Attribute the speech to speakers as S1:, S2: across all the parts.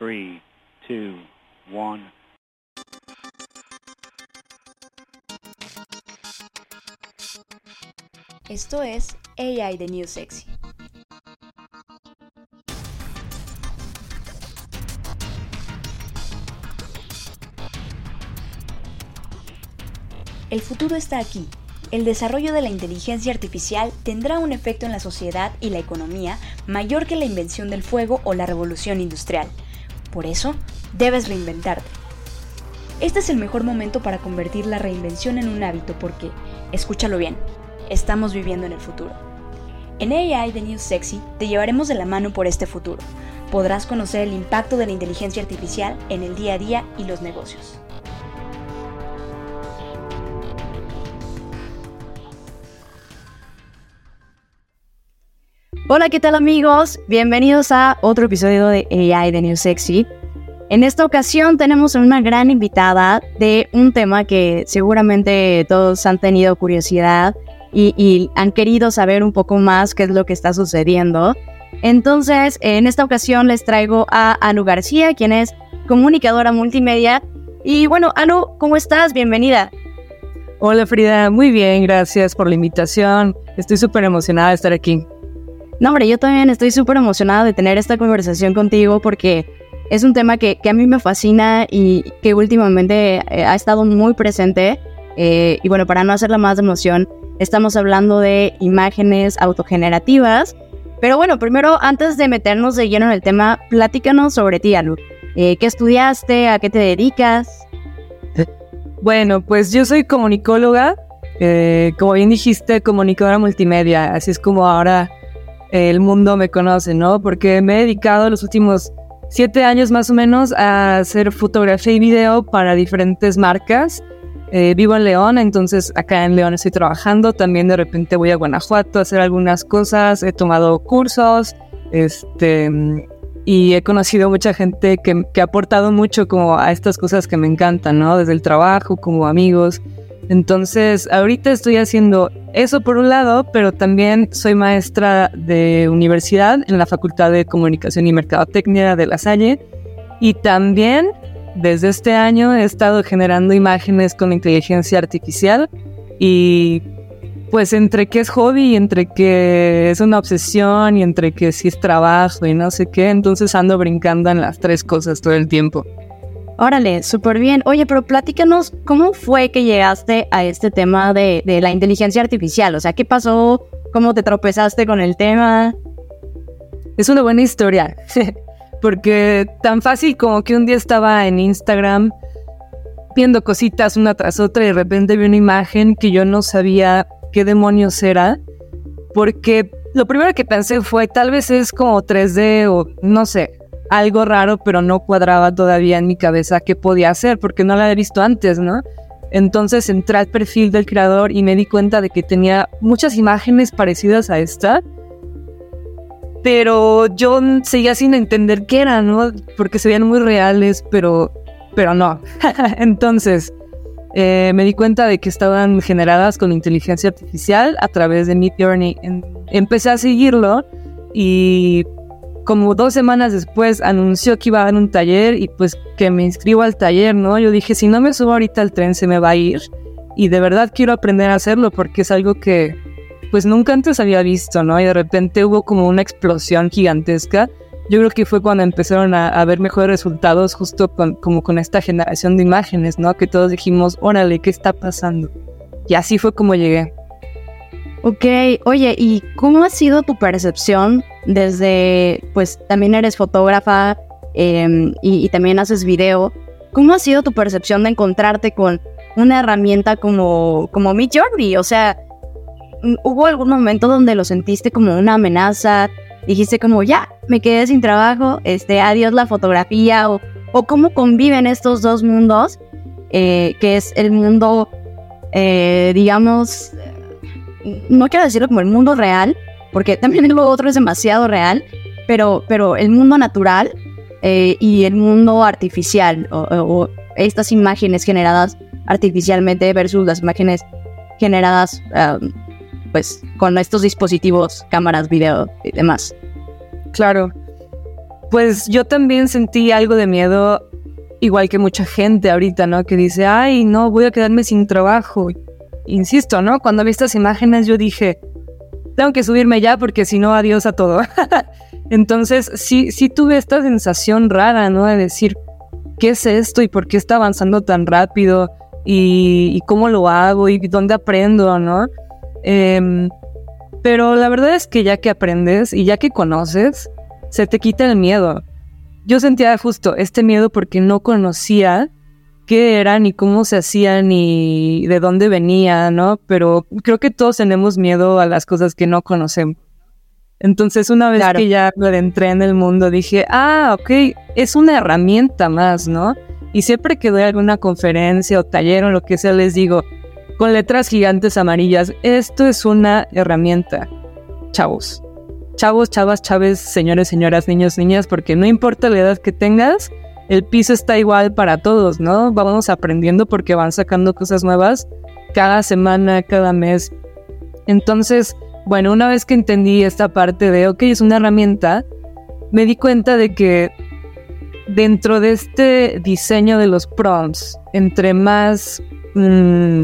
S1: 3, 2, 1.
S2: Esto es AI The New Sexy. El futuro está aquí. El desarrollo de la inteligencia artificial tendrá un efecto en la sociedad y la economía mayor que la invención del fuego o la revolución industrial. Por eso, debes reinventarte. Este es el mejor momento para convertir la reinvención en un hábito porque, escúchalo bien, estamos viviendo en el futuro. En AI The New Sexy te llevaremos de la mano por este futuro. Podrás conocer el impacto de la inteligencia artificial en el día a día y los negocios. Hola, ¿qué tal amigos? Bienvenidos a otro episodio de AI The New Sexy. En esta ocasión tenemos una gran invitada de un tema que seguramente todos han tenido curiosidad y, han querido saber un poco más qué es lo que está sucediendo. Entonces, en esta ocasión les traigo a Anu García, quien es comunicadora multimedia. Y bueno, Anu, ¿cómo estás? Bienvenida.
S3: Hola Frida, muy bien, gracias por la invitación. Estoy súper emocionada de estar aquí.
S2: No, hombre, yo también estoy súper emocionada de tener esta conversación contigo porque es un tema que, a mí me fascina y que últimamente eh, ha estado muy presente. Eh, y bueno, para no hacerla más de emoción, estamos hablando de imágenes autogenerativas. Pero bueno, primero, antes de meternos de lleno en el tema, platícanos sobre ti, Alu. Eh, ¿Qué estudiaste? ¿A qué te dedicas?
S3: Bueno, pues yo soy comunicóloga, como bien dijiste, comunicadora multimedia, así es como ahora el mundo me conoce, ¿no? Porque me he dedicado los últimos siete años más o menos a hacer fotografía y video para diferentes marcas. Eh, vivo en León, entonces acá en León estoy trabajando. También de repente voy a Guanajuato a hacer algunas cosas. He tomado cursos, este, y he conocido mucha gente que, que ha aportado mucho como a estas cosas que me encantan, ¿no? Desde el trabajo, como amigos. Entonces, ahorita estoy haciendo eso por un lado, pero también soy maestra de universidad en la Facultad de Comunicación y Mercadotecnia de La Salle. Y también desde este año he estado generando imágenes con inteligencia artificial y pues entre que es hobby entre que es una obsesión y entre que sí es trabajo y no sé qué, entonces ando brincando en las tres cosas todo el tiempo.
S2: Órale, súper bien. Oye, pero platícanos, ¿cómo fue que llegaste a este tema de, la inteligencia artificial? O sea, ¿qué pasó? ¿Cómo te tropezaste con el tema?
S3: Es una buena historia, porque tan fácil como que un día estaba en Instagram viendo cositas una tras otra y de repente vi una imagen que yo no sabía qué demonios era, porque lo primero que pensé fue tal vez es como 3D o no sé, algo raro, pero no cuadraba todavía en mi cabeza qué podía hacer, porque no la había visto antes, ¿no? Entonces entré al perfil del creador y me di cuenta de que tenía muchas imágenes parecidas a esta, pero yo seguía sin entender qué eran, ¿no? Porque se veían muy reales, pero, pero no. Entonces eh, me di cuenta de que estaban generadas con inteligencia artificial a través de Midjourney. Empecé a seguirlo y como dos semanas después anunció que iba a dar un taller y pues que me inscribo al taller, ¿no? Yo dije, si no me subo ahorita al tren se me va a ir y de verdad quiero aprender a hacerlo porque es algo que pues nunca antes había visto, ¿no? Y de repente hubo como una explosión gigantesca. Yo creo que fue cuando empezaron a, ver mejores resultados justo con, como con esta generación de imágenes, ¿no? Que todos dijimos, órale, ¿qué está pasando? Y así fue como llegué.
S2: Ok, oye, ¿y cómo ha sido tu percepción desde, pues también eres fotógrafa em, y, también haces video? ¿Cómo ha sido tu percepción de encontrarte con una herramienta como, como Midjourney? O sea, ¿hubo algún momento donde lo sentiste como una amenaza? Dijiste como, ya, me quedé sin trabajo, este, adiós la fotografía, o, o cómo conviven estos dos mundos, eh, que es el mundo, eh, digamos, no quiero decirlo como el mundo real, porque también lo otro es demasiado real, pero, pero el mundo natural eh, y el mundo artificial, o, estas imágenes generadas artificialmente versus las imágenes generadas um, pues con estos dispositivos, cámaras, video y demás.
S3: Claro. Pues yo también sentí algo de miedo, igual que mucha gente ahorita, ¿no? Que dice, ay, no, voy a quedarme sin trabajo. Insisto, ¿no? Cuando vi estas imágenes yo dije, tengo que subirme ya porque si no, adiós a todo. Entonces, sí, sí tuve esta sensación rara, ¿no? De decir, ¿qué es esto y por qué está avanzando tan rápido? Y, cómo lo hago y dónde aprendo, ¿no? Em, pero la verdad es que ya que aprendes y ya que conoces, se te quita el miedo. Yo sentía justo este miedo porque no conocía qué era, ni cómo se hacía, ni de dónde venía, ¿no? Pero creo que todos tenemos miedo a las cosas que no conocemos. Entonces, una vez que ya me adentré en el mundo, dije, ah, ok, es una herramienta más, ¿no? Y siempre que doy alguna conferencia o taller o lo que sea, les digo, con letras gigantes amarillas, esto es una herramienta, chavos chavos, chavas, chaves, señores, señoras, niños, niñas, porque no importa la edad que tengas, el piso está igual para todos, ¿no? Vamos aprendiendo porque van sacando cosas nuevas cada semana, cada mes. Entonces, bueno, una vez que entendí esta parte de, ok, es una herramienta, me di cuenta de que dentro de este diseño de los prompts, entre más, mm,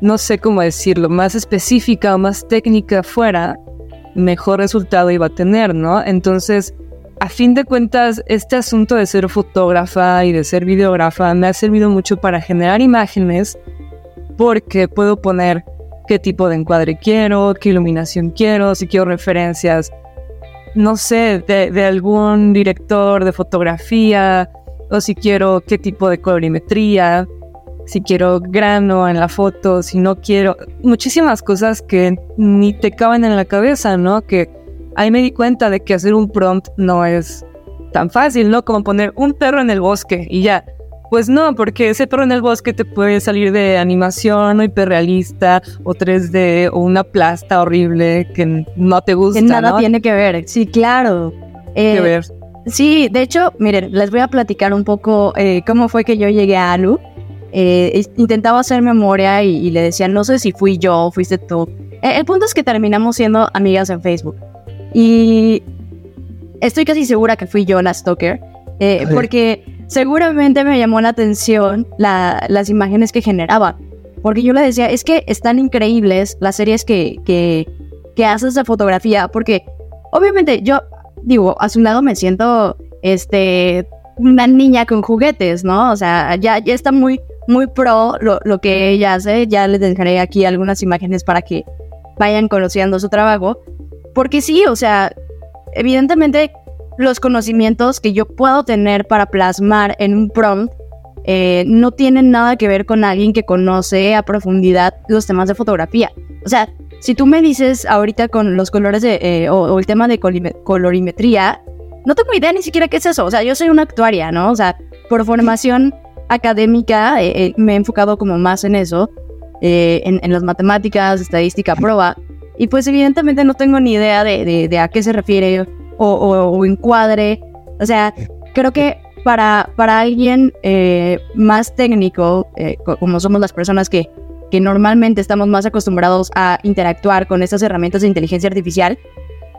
S3: no sé cómo decirlo, más específica o más técnica fuera, mejor resultado iba a tener, ¿no? Entonces, a fin de cuentas, este asunto de ser fotógrafa y de ser videógrafa me ha servido mucho para generar imágenes porque puedo poner qué tipo de encuadre quiero, qué iluminación quiero, si quiero referencias, no sé, de, de algún director de fotografía o si quiero qué tipo de colorimetría si quiero grano en la foto, si no quiero, muchísimas cosas que ni te caben en la cabeza, ¿no? Que ahí me di cuenta de que hacer un prompt no es tan fácil, ¿no? Como poner un perro en el bosque y ya. Pues no, porque ese perro en el bosque te puede salir de animación o hiperrealista o 3D o una plasta horrible que no te gusta.
S2: Que nada tiene que ver, sí, claro.
S3: Eh, ver.
S2: Sí, de hecho, miren, les voy a platicar un poco eh, cómo fue que yo llegué a Alu. Eh, intentaba hacer memoria y, le decía, no sé si fui yo o fuiste tú. Eh, el punto es que terminamos siendo amigas en Facebook. Y estoy casi segura que fui yo la stalker, eh, porque seguramente me llamó la atención las imágenes que generaba. Porque yo le decía, es que están increíbles las series que, que, que haces de fotografía, porque obviamente yo, digo, a su lado me siento este una niña con juguetes, ¿no? O sea, ya, ya está muy, muy pro lo, que ella hace. Ya les dejaré aquí algunas imágenes para que vayan conociendo su trabajo. Porque sí, o sea, evidentemente los conocimientos que yo puedo tener para plasmar en un prompt eh, no tienen nada que ver con alguien que conoce a profundidad los temas de fotografía. O sea, si tú me dices ahorita con los colores de, eh, o, el tema de colorimetría, no tengo idea ni siquiera qué es eso. O sea, yo soy una actuaria, ¿no? O sea, por formación académica eh, me he enfocado como más en eso, eh, en, las matemáticas, estadística, prueba, y pues evidentemente no tengo ni idea de, a qué se refiere o, encuadre. O sea, creo que para, para alguien más técnico, como somos las personas que, que normalmente estamos más acostumbrados a interactuar con estas herramientas de inteligencia artificial,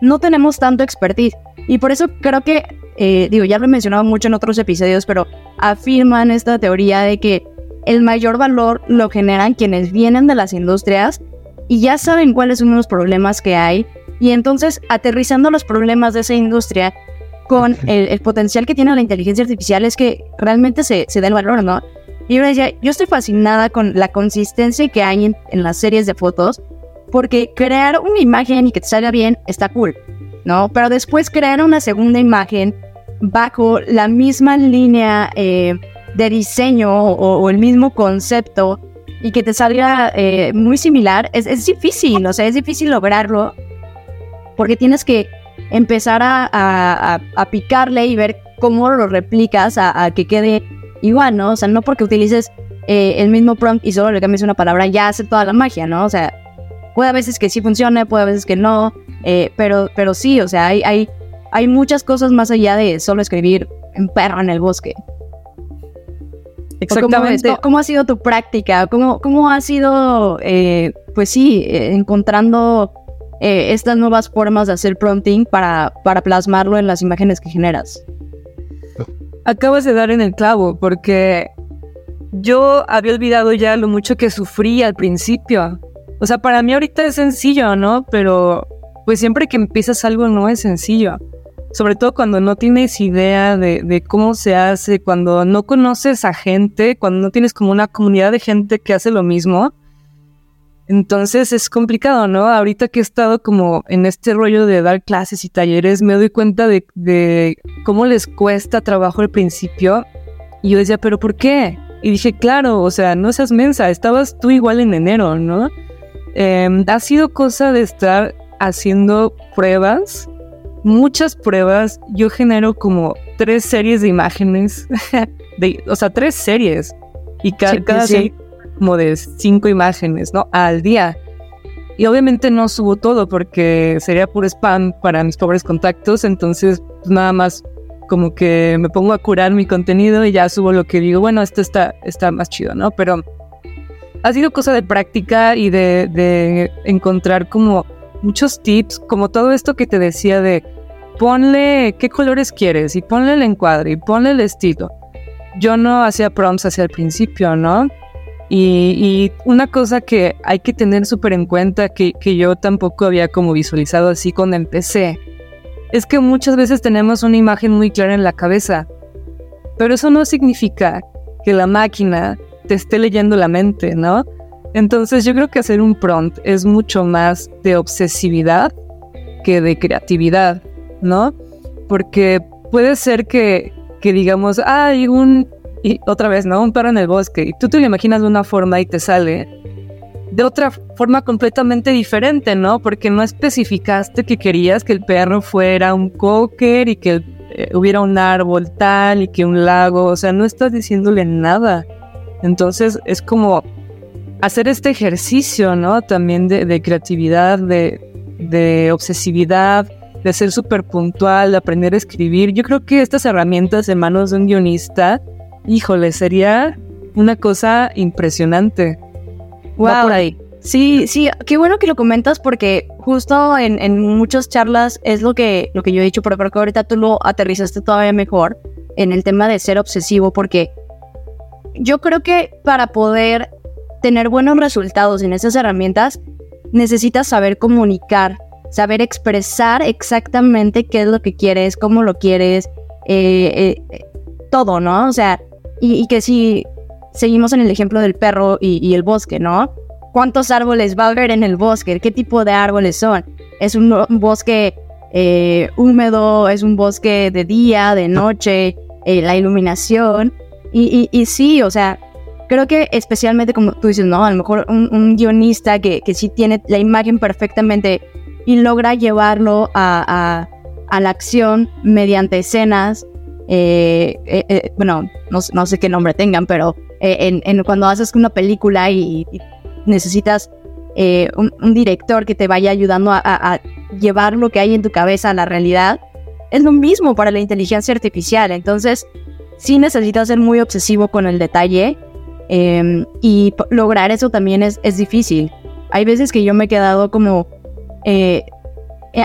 S2: no tenemos tanto expertise. Y por eso creo que eh, digo, ya lo he mencionado mucho en otros episodios, pero afirman esta teoría de que el mayor valor lo generan quienes vienen de las industrias y ya saben cuáles son los problemas que hay y entonces aterrizando los problemas de esa industria con el, potencial que tiene la inteligencia artificial es que realmente se, se da el valor, ¿no? Y yo decía, yo estoy fascinada con la consistencia que hay en, en las series de fotos porque crear una imagen y que te salga bien está cool, ¿no? Pero después crear una segunda imagen bajo la misma línea eh, de diseño o, el mismo concepto y que te salga eh, muy similar, es, difícil, o sea, es difícil lograrlo porque tienes que empezar a, picarle y ver cómo lo replicas a, que quede igual, ¿no? O sea, no porque utilices eh, el mismo prompt y solo le cambies una palabra ya hace toda la magia, ¿no? O sea, puede a veces que sí funcione, puede a veces que no, pero, pero sí, o sea, hay, hay hay muchas cosas más allá de solo escribir en perro en el bosque.
S3: Exactamente.
S2: Cómo, ha sido tu práctica? ¿Cómo, cómo ha sido, eh, pues sí, eh, encontrando eh, estas nuevas formas de hacer prompting para, para plasmarlo en las imágenes que generas?
S3: Acabas de dar en el clavo, porque yo había olvidado ya lo mucho que sufrí al principio. O sea, para mí ahorita es sencillo, ¿no? Pero pues siempre que empiezas algo no es sencillo. Sobre todo cuando no tienes idea de, de, cómo se hace, cuando no conoces a gente, cuando no tienes como una comunidad de gente que hace lo mismo. Entonces es complicado, ¿no? Ahorita que he estado como en este rollo de dar clases y talleres, me doy cuenta de, de cómo les cuesta trabajo al principio. Y yo decía, ¿pero por qué? Y dije, claro, o sea, no seas mensa, estabas tú igual en enero, ¿no? Eh, ha sido cosa de estar haciendo pruebas, muchas pruebas. Yo genero como tres series de imágenes, de, o sea, tres series. Y ca sí, cada sí. serie como de cinco imágenes, ¿no? Al día. Y obviamente no subo todo porque sería puro spam para mis pobres contactos, entonces pues, nada más como que me pongo a curar mi contenido y ya subo lo que digo, bueno, esto está, está más chido, ¿no? Pero ha sido cosa de práctica y de, de encontrar como muchos tips, como todo esto que te decía de ponle qué colores quieres y ponle el encuadre y ponle el estilo. Yo no hacía prompts hacia el principio, ¿no? Y, y una cosa que hay que tener súper en cuenta, que, que yo tampoco había como visualizado así cuando empecé, es que muchas veces tenemos una imagen muy clara en la cabeza, pero eso no significa que la máquina te esté leyendo la mente, ¿no? Entonces yo creo que hacer un prompt es mucho más de obsesividad que de creatividad, ¿no? Porque puede ser que, que digamos, hay un, y otra vez, ¿no? Un perro en el bosque, y tú te lo imaginas de una forma y te sale de otra forma completamente diferente, ¿no? Porque no especificaste que querías que el perro fuera un cocker y que eh, hubiera un árbol tal y que un lago, o sea, no estás diciéndole nada. Entonces es como hacer este ejercicio, ¿no? También de, de creatividad, de, de, obsesividad, de ser súper puntual, de aprender a escribir. Yo creo que estas herramientas en manos de un guionista, híjole, sería una cosa impresionante.
S2: Wow. por ahí. Sí, sí, qué bueno que lo comentas porque justo en, en, muchas charlas es lo que, lo que yo he dicho, pero creo que ahorita tú lo aterrizaste todavía mejor en el tema de ser obsesivo porque yo creo que para poder tener buenos resultados en esas herramientas necesitas saber comunicar, saber expresar exactamente qué es lo que quieres, cómo lo quieres, eh, eh, todo, ¿no? O sea, y, que si seguimos en el ejemplo del perro y, el bosque, ¿no? ¿Cuántos árboles va a haber en el bosque? ¿Qué tipo de árboles son? ¿Es un, bosque eh, húmedo? ¿Es un bosque de día, de noche? La iluminación. Y, y, sí, o sea, creo que especialmente como tú dices, ¿no? A lo mejor un, guionista que, que, sí tiene la imagen perfectamente y logra llevarlo a, a, la acción mediante escenas. Eh, eh, bueno, no, no, sé qué nombre tengan, pero en, en, cuando haces una película y, y necesitas eh, un, director que te vaya ayudando a, llevar lo que hay en tu cabeza a la realidad, es lo mismo para la inteligencia artificial. Entonces, sí necesitas ser muy obsesivo con el detalle eh, y lograr eso también es, es, difícil. Hay veces que yo me he quedado como eh,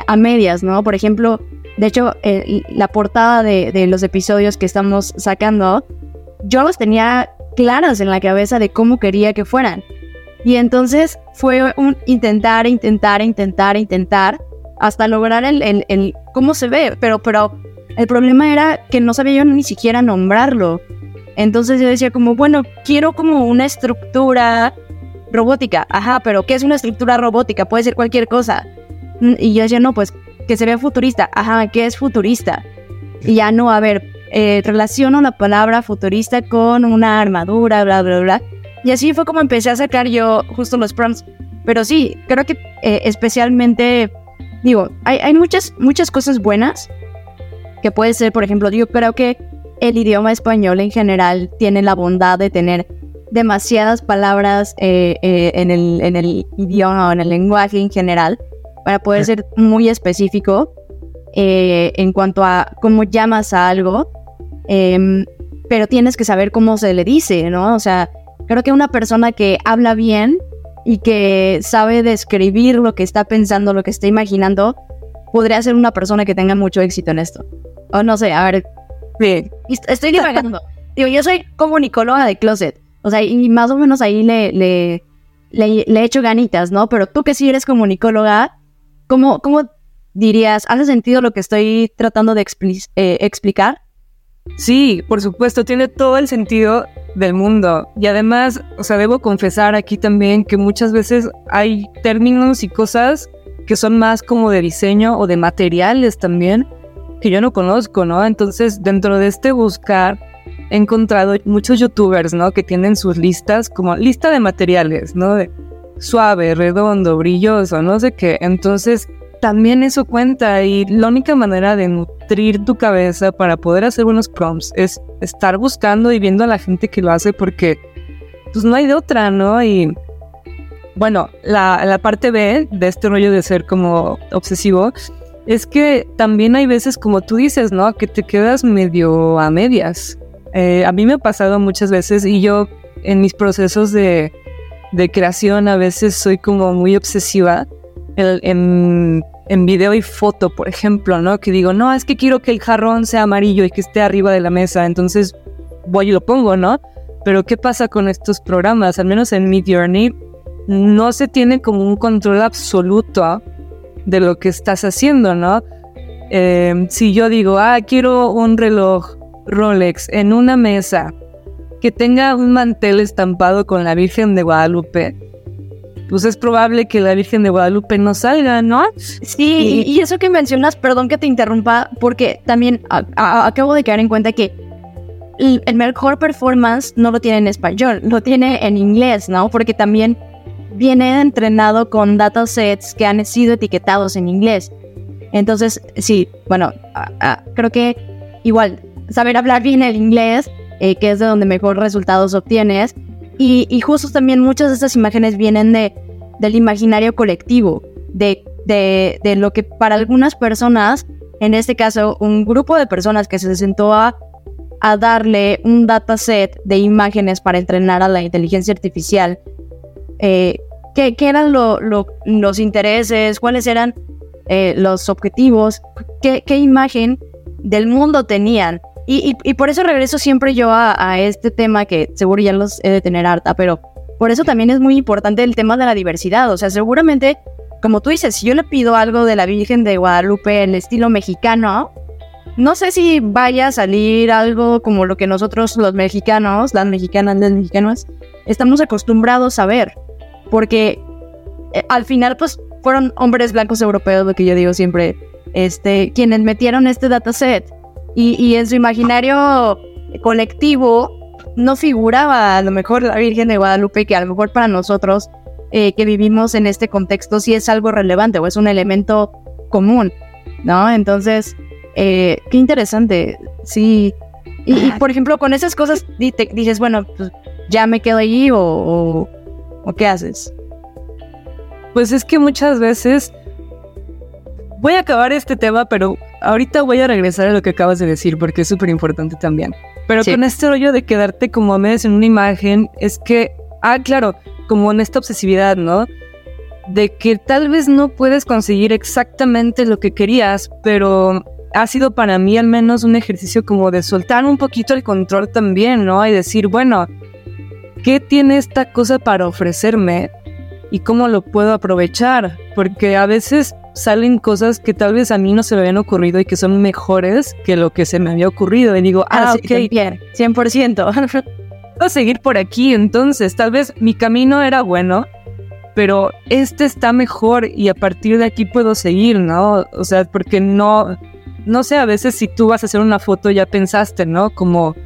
S2: a medias, ¿no? Por ejemplo, de hecho, la portada de, de los episodios que estamos sacando, yo los tenía claras en la cabeza de cómo quería que fueran. Y entonces fue un intentar, intentar, intentar, intentar, hasta lograr el, el, el, cómo se ve. Pero, pero el problema era que no sabía yo ni siquiera nombrarlo. Entonces yo decía como, bueno, quiero como una estructura robótica. Ajá, pero ¿qué es una estructura robótica? Puede ser cualquier cosa. Y yo decía, no, pues que se vea futurista. Ajá, ¿qué es futurista? Y ya no, a ver, eh, relaciono la palabra futurista con una armadura, bla, bla, bla. Y así fue como empecé a sacar yo justo los prompts. Pero sí, creo que eh, especialmente, digo, hay, hay, muchas, muchas cosas buenas que puede ser, por ejemplo, yo creo que el idioma español en general tiene la bondad de tener demasiadas palabras eh, eh, en, el, en el idioma o en el lenguaje en general para poder ser muy específico eh, en cuanto a cómo llamas a algo, em, pero tienes que saber cómo se le dice, ¿no? O sea, creo que una persona que habla bien y que sabe describir lo que está pensando, lo que está imaginando, podría ser una persona que tenga mucho éxito en esto. O no sé, a ver. Estoy divagando. Digo, yo soy comunicóloga de closet. O sea, y más o menos ahí le, le, le, he hecho ganitas, ¿no? Pero tú que sí eres comunicóloga, ¿cómo, cómo dirías, ¿hace sentido lo que estoy tratando de eh, explicar?
S3: Sí, por supuesto, tiene todo el sentido del mundo. Y además, o sea, debo confesar aquí también que muchas veces hay términos y cosas que son más como de diseño o de materiales también que yo no conozco, ¿no? Entonces, dentro de este buscar, he encontrado muchos youtubers, ¿no? Que tienen sus listas como lista de materiales, ¿no? Suave, redondo, brilloso, no sé qué. Entonces, también eso cuenta y la única manera de nutrir tu cabeza para poder hacer buenos prompts es estar buscando y viendo a la gente que lo hace porque pues no hay de otra, ¿no? Y bueno, la, la parte B de este rollo de ser como obsesivo es que también hay veces, como tú dices, ¿no? Que te quedas medio a medias. Eh, a mí me ha pasado muchas veces y yo en mis procesos de, creación a veces soy como muy obsesiva en, en video y foto, por ejemplo, ¿no? Que digo, no, es que quiero que el jarrón sea amarillo y que esté arriba de la mesa, entonces voy y lo pongo, ¿no? Pero ¿qué pasa con estos programas? Al menos en Mid Journey no se tiene como un control absoluto de lo que estás haciendo, ¿no? Em, si yo digo, ah, quiero un reloj Rolex en una mesa que tenga un mantel estampado con la Virgen de Guadalupe, pues es probable que la Virgen de Guadalupe no salga, ¿no?
S2: Sí, y, eso que mencionas, perdón que te interrumpa, porque también acabo de quedar en cuenta que el, mejor performance no lo tiene en español, lo tiene en inglés, ¿no? Porque también viene entrenado con datasets que han sido etiquetados en inglés. Entonces, sí, bueno, creo que igual saber hablar bien el inglés, eh, que es de donde mejor resultados obtienes, y, justo también muchas de estas imágenes vienen de, del imaginario colectivo, de, de, lo que para algunas personas, en este caso un grupo de personas que se sentó a, a darle un dataset de imágenes para entrenar a la inteligencia artificial, eh, ¿qué, eran los intereses? ¿Cuáles eran eh, los objetivos? ¿Qué, ¿Qué imagen del mundo tenían? Y, por eso regreso siempre yo a, este tema que seguro ya los he de tener harta, pero por eso también es muy importante el tema de la diversidad. O sea, seguramente, como tú dices, si yo le pido algo de la Virgen de Guadalupe en estilo mexicano, no sé si vaya a salir algo como lo que nosotros los mexicanos, las mexicanas, los mexicanos, estamos acostumbrados a ver. Porque eh, al final, pues, fueron hombres blancos europeos, lo que yo digo siempre, este, quienes metieron este dataset y, en su imaginario colectivo no figuraba a lo mejor la Virgen de Guadalupe, que a lo mejor para nosotros eh, que vivimos en este contexto sí es algo relevante o es un elemento común, ¿no? Entonces, eh, qué interesante, sí. Y, por ejemplo, con esas cosas dices, bueno, pues ya me quedo allí o, o qué haces.
S3: Pues es que muchas veces voy a acabar este tema, pero ahorita voy a regresar a lo que acabas de decir porque es súper importante también. Pero con este rollo de quedarte como a medias en una imagen, es que, ah, claro, como en esta obsesividad, ¿no? De que tal vez no puedes conseguir exactamente lo que querías, pero ha sido para mí al menos un ejercicio como de soltar un poquito el control también, ¿no? Y decir, bueno, ¿qué tiene esta cosa para ofrecerme? ¿Y cómo lo puedo aprovechar? Porque a veces salen cosas que tal vez a mí no se me habían ocurrido y que son mejores que lo que se me había ocurrido. Y digo, ah, ah ok.
S2: Bien, 100%.
S3: Voy a seguir por aquí, entonces tal vez mi camino era bueno, pero este está mejor y a partir de aquí puedo seguir, ¿no? O sea, porque no, no sé, a veces si tú vas a hacer una foto ya pensaste, ¿no? Como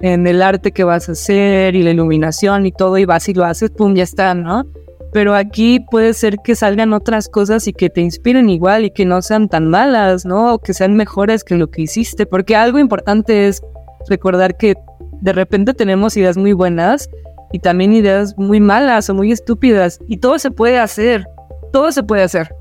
S3: en el arte que vas a hacer y la iluminación y todo y vas y lo haces, pum, ya está, ¿no? pero aquí puede ser que salgan otras cosas y que te inspiren igual y que no sean tan malas, ¿no? O que sean mejores que lo que hiciste, porque algo importante es recordar que de repente tenemos ideas muy buenas y también ideas muy malas o muy estúpidas y todo se puede hacer, todo se puede hacer.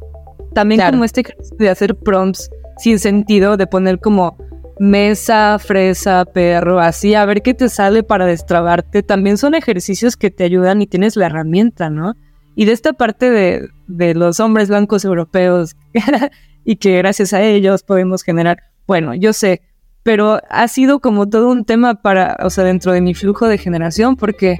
S3: También como este de hacer prompts sin sentido, de poner como mesa, fresa, perro, así, a ver qué te sale para destrabarte, también son ejercicios que te ayudan y tienes la herramienta, ¿no? Y de esta parte de, de los hombres blancos europeos y que gracias a ellos podemos generar, bueno, yo sé, pero ha sido como todo un tema para, o sea, dentro de mi flujo de generación, porque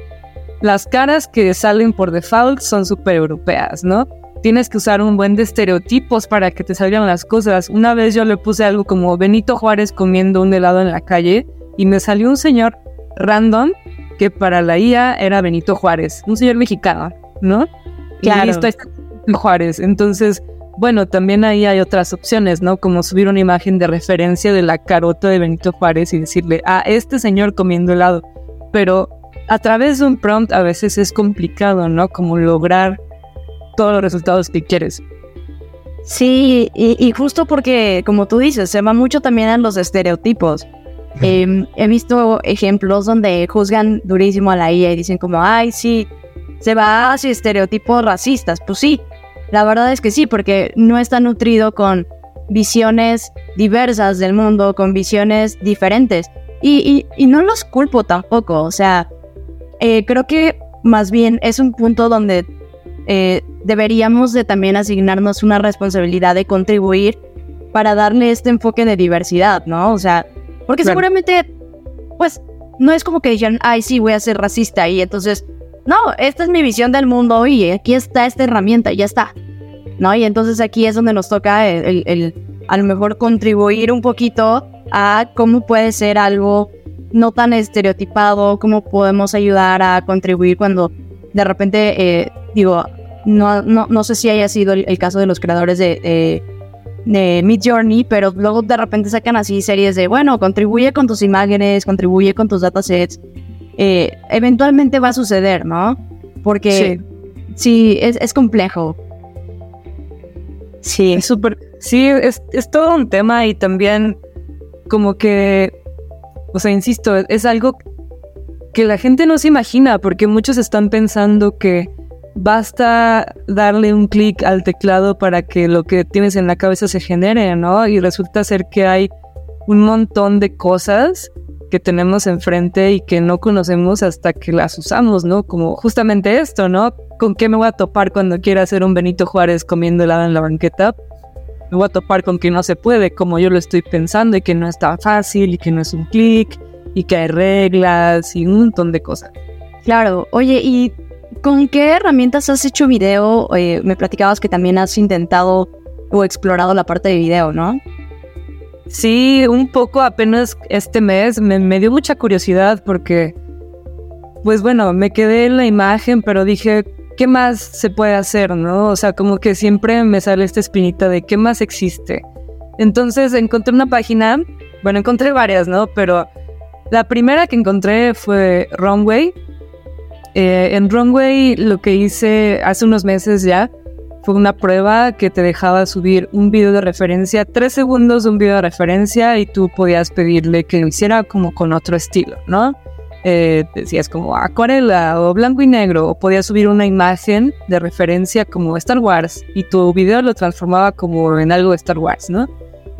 S3: las caras que salen por default son súper europeas, ¿no? Tienes que usar un buen de estereotipos para que te salgan las cosas. Una vez yo le puse algo como Benito Juárez comiendo un helado en la calle y me salió un señor random que para la IA era Benito Juárez, un señor mexicano, ¿no? Claro. Y listo, Juárez. Entonces, bueno, también ahí hay otras opciones, ¿no? Como subir una imagen de referencia de la carota de Benito Juárez y decirle, a este señor comiendo helado. Pero a través de un prompt a veces es complicado, ¿no? Como lograr todos los resultados que quieres.
S2: Sí, y, justo porque, como tú dices, se va mucho también en los estereotipos. Em, he visto ejemplos donde juzgan durísimo a la IA y dicen como, ay, sí, se va hacia estereotipos racistas. Pues sí, la verdad es que sí, porque no está nutrido con visiones diversas del mundo, con visiones diferentes. Y, no los culpo tampoco, o sea, eh, creo que más bien es un punto donde eh, deberíamos de también asignarnos una responsabilidad de contribuir para darle este enfoque de diversidad, ¿no? O sea, porque seguramente, pues, no es como que digan, ay, sí, voy a ser racista y entonces no, esta es mi visión del mundo y aquí está esta herramienta y ya está. ¿No? Y entonces aquí es donde nos toca el, a lo mejor contribuir un poquito a cómo puede ser algo no tan estereotipado, cómo podemos ayudar a contribuir cuando de repente, eh, digo, no, no, no, sé si haya sido el, caso de los creadores de, de Mid Journey, pero luego de repente sacan así series de, bueno, contribuye con tus imágenes, contribuye con tus datasets, eh, eventualmente va a suceder, ¿no? Porque sí, es, complejo.
S3: Sí. Es súper, sí, es, es todo un tema y también como que, o sea, insisto, es algo que la gente no se imagina porque muchos están pensando que basta darle un clic al teclado para que lo que tienes en la cabeza se genere, ¿no? Y resulta ser que hay un montón de cosas que tenemos enfrente y que no conocemos hasta que las usamos, ¿no? Como justamente esto, ¿no? ¿Con qué me voy a topar cuando quiera hacer un Benito Juárez comiendo helado en la banqueta? Me voy a topar con que no se puede, como yo lo estoy pensando, y que no es tan fácil, y que no es un clic, y que hay reglas, y un montón de cosas.
S2: Claro, oye, ¿y con qué herramientas has hecho video? Eh, me platicabas que también has intentado o explorado la parte de video, ¿no?
S3: Sí, un poco apenas este mes me, dio mucha curiosidad porque, pues bueno, me quedé en la imagen, pero dije, ¿qué más se puede hacer, no? O sea, como que siempre me sale esta espinita de qué más existe. Entonces encontré una página, bueno, encontré varias, ¿no? Pero la primera que encontré fue Runway. Eh, en Runway lo que hice hace unos meses ya fue una prueba que te dejaba subir un video de referencia, tres segundos de un video de referencia y tú podías pedirle que lo hiciera como con otro estilo, ¿no? Eh, decías como acuarela o blanco y negro, o podías subir una imagen de referencia como Star Wars y tu video lo transformaba como en algo de Star Wars, ¿no?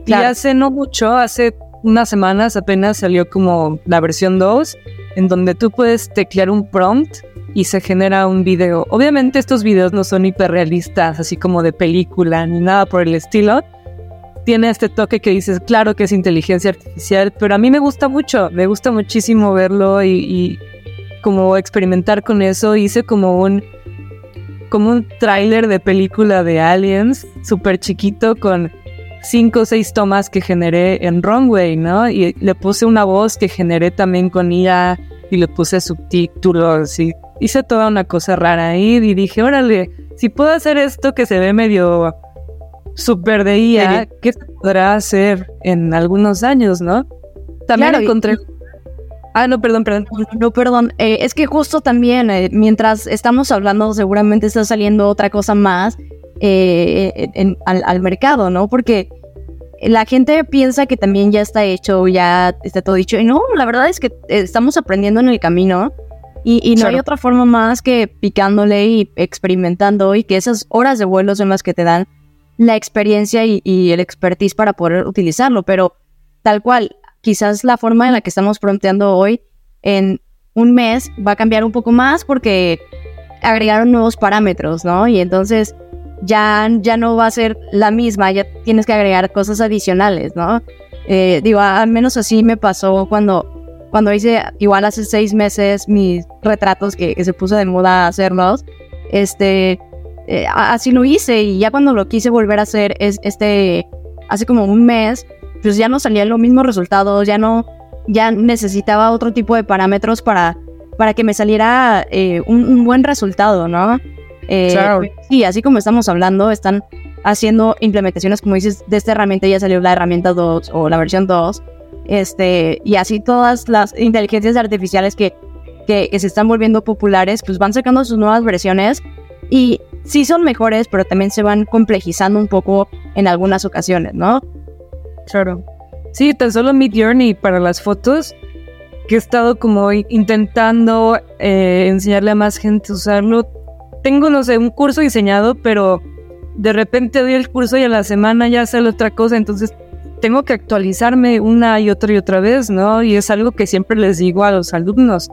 S3: Y hace no mucho, hace unas semanas apenas salió como la versión 2, en donde tú puedes teclear un prompt y se genera un video. Obviamente estos videos no son hiperrealistas, así como de película ni nada por el estilo. Tiene este toque que dices, claro que es inteligencia artificial, pero a mí me gusta mucho, me gusta muchísimo verlo y, como experimentar con eso. Hice como un como un tráiler de película de aliens, súper chiquito con cinco o seis tomas que generé en Runway, ¿no? Y le puse una voz que generé también con IA y le puse subtítulos y hice toda una cosa rara ahí y dije, órale, si puedo hacer esto que se ve medio súper de IA, ¿qué se podrá hacer en algunos años, no? También encontré...
S2: Ah, no, perdón, perdón. No, perdón. Eh, es que justo también, eh, mientras estamos hablando, seguramente está saliendo otra cosa más eh, al, al, mercado, ¿no? Porque la gente piensa que también ya está hecho, ya está todo dicho. Y no, la verdad es que estamos aprendiendo en el camino. Y, no hay otra forma más que picándole y experimentando y que esas horas de vuelo son las que te dan la experiencia y, el expertise para poder utilizarlo. Pero tal cual, quizás la forma en la que estamos prompteando hoy en un mes va a cambiar un poco más porque agregaron nuevos parámetros, ¿no? Y entonces ya, ya no va a ser la misma, ya tienes que agregar cosas adicionales, ¿no? Eh, digo, al menos así me pasó cuando, cuando hice, igual hace seis meses, mis retratos que, se puso de moda hacerlos, este, eh, así lo hice y ya cuando lo quise volver a hacer, es, este, hace como un mes, pues ya no salían los mismos resultados, ya no, ya necesitaba otro tipo de parámetros para, para que me saliera eh, un, buen resultado, ¿no? Eh, claro. Sí, así como estamos hablando, están haciendo implementaciones, como dices, de esta herramienta ya salió la herramienta 2 o la versión 2, este, y así todas las inteligencias artificiales que, que, que se están volviendo populares, pues van sacando sus nuevas versiones y sí son mejores, pero también se van complejizando un poco en algunas ocasiones, ¿no?
S3: Claro. Sí, tan solo Mid Journey para las fotos, que he estado como intentando eh, enseñarle a más gente a usarlo. Tengo, no sé, un curso diseñado, pero de repente doy el curso y a la semana ya sale otra cosa, entonces tengo que actualizarme una y otra y otra vez, ¿no? Y es algo que siempre les digo a los alumnos.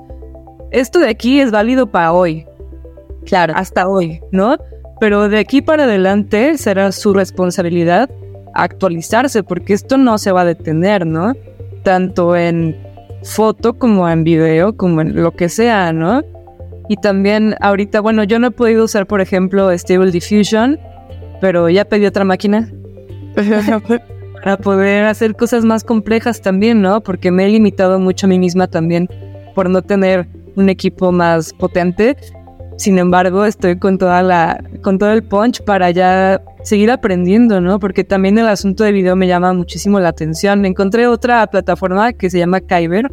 S3: Esto de aquí es válido para hoy, claro, hasta hoy, ¿no? Pero de aquí para adelante será su responsabilidad actualizarse, porque esto no se va a detener, ¿no? Tanto en foto como en video, como en lo que sea, ¿no? Y también ahorita, bueno, yo no he podido usar, por ejemplo, Stable Diffusion, pero ya pedí otra máquina para poder hacer cosas más complejas también, ¿no? Porque me he limitado mucho a mí misma también por no tener un equipo más potente sin embargo, estoy con toda la, con todo el punch para ya seguir aprendiendo, ¿no? Porque también el asunto de video me llama muchísimo la atención. Encontré otra plataforma que se llama Kyber,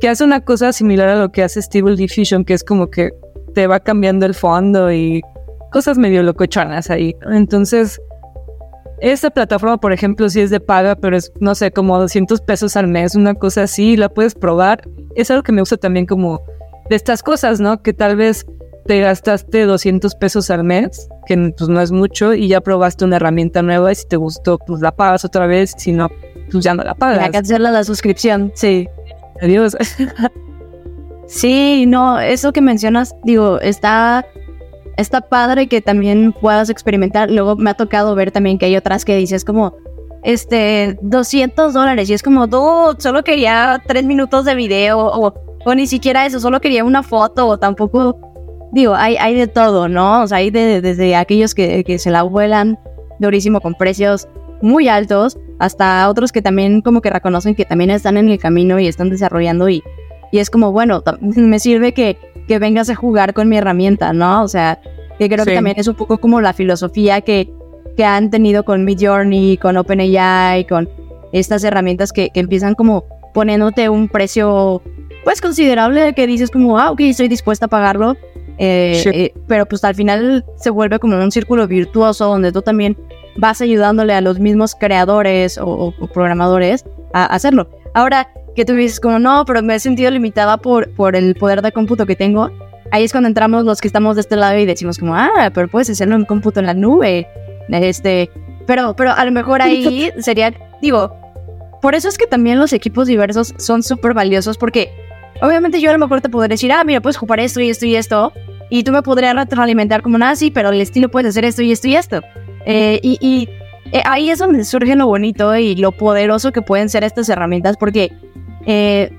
S3: que hace una cosa similar a lo que hace Stable Diffusion, que es como que te va cambiando el fondo y cosas medio locochonas ahí. Entonces, esta plataforma, por ejemplo, sí es de paga, pero es, no sé, como 200 pesos al mes, una cosa así, la puedes probar. Es algo que me gusta también como de estas cosas, ¿no? Que tal vez te gastaste 200 pesos al mes, que pues no es mucho, y ya probaste una herramienta nueva y si te gustó, pues la pagas otra vez, si no, pues ya no la pagas.
S2: Hacerla la suscripción, sí.
S3: Adiós.
S2: sí, no, eso que mencionas, digo, está, está padre que también puedas experimentar. Luego me ha tocado ver también que hay otras que dices como, este, 200 dólares, y es como, dude, solo quería tres minutos de video, o, ni siquiera eso, solo quería una foto, o tampoco digo, hay, hay de todo, ¿no? O sea, hay desde aquellos que, que, se la vuelan durísimo con precios muy altos, hasta otros que también como que reconocen que también están en el camino y están desarrollando y, y es como, bueno, me sirve que, que vengas a jugar con mi herramienta, ¿no? O sea, que creo que también es un poco como la filosofía que, que han tenido con Midjourney, con OpenAI, con estas herramientas que, que empiezan como poniéndote un precio pues considerable que dices como, ah, ok, estoy dispuesta a pagarlo, eh, eh, pero pues al final se vuelve como un círculo virtuoso donde tú también vas ayudándole a los mismos creadores o, programadores a, hacerlo. Ahora que tú dices como no, pero me he sentido limitada por, por el poder de cómputo que tengo, ahí es cuando entramos los que estamos de este lado y decimos como, ah, pero puedes hacerlo en cómputo en la nube. Este, pero, pero a lo mejor ahí sería, digo, por eso es que también los equipos diversos son súper valiosos porque obviamente yo a lo mejor te podré decir, ah, mira, puedes ocupar esto y esto y esto, y tú me podrías retroalimentar como nazi, pero el estilo puedes hacer esto y esto y esto. Eh, y, eh, ahí es donde surge lo bonito y lo poderoso que pueden ser estas herramientas, porque eh,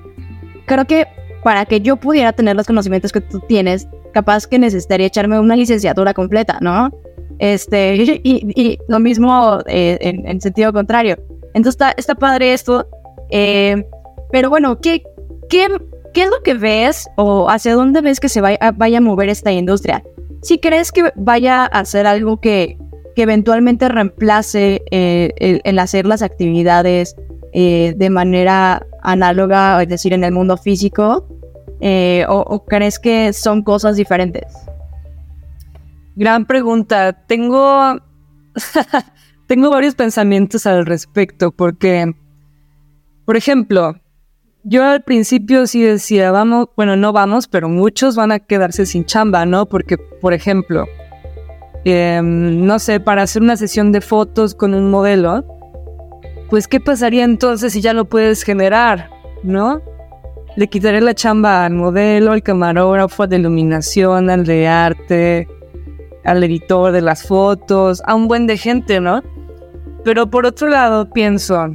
S2: creo que para que yo pudiera tener los conocimientos que tú tienes, capaz que necesitaría echarme una licenciatura completa, ¿no? Este, y, lo mismo en, sentido contrario. Entonces está, está padre esto. pero bueno, ¿qué, qué ¿Qué es lo que ves o hacia dónde ves que se vaya, a mover esta industria? Si crees que vaya a ser algo que, eventualmente reemplace eh, el, hacer las actividades eh, de manera análoga, es decir, en el mundo físico, eh, o, crees que son cosas diferentes?
S3: Gran pregunta. Tengo, tengo varios pensamientos al respecto, porque, por ejemplo, yo al principio sí decía, vamos, bueno, no vamos, pero muchos van a quedarse sin chamba, ¿no? Porque, por ejemplo, em, no sé, para hacer una sesión de fotos con un modelo, pues ¿qué pasaría entonces si ya lo puedes generar, ¿no? le quitaré la chamba al modelo, al camarógrafo, de iluminación, al de arte, al editor de las fotos, a un buen de gente, ¿no? Pero por otro lado pienso,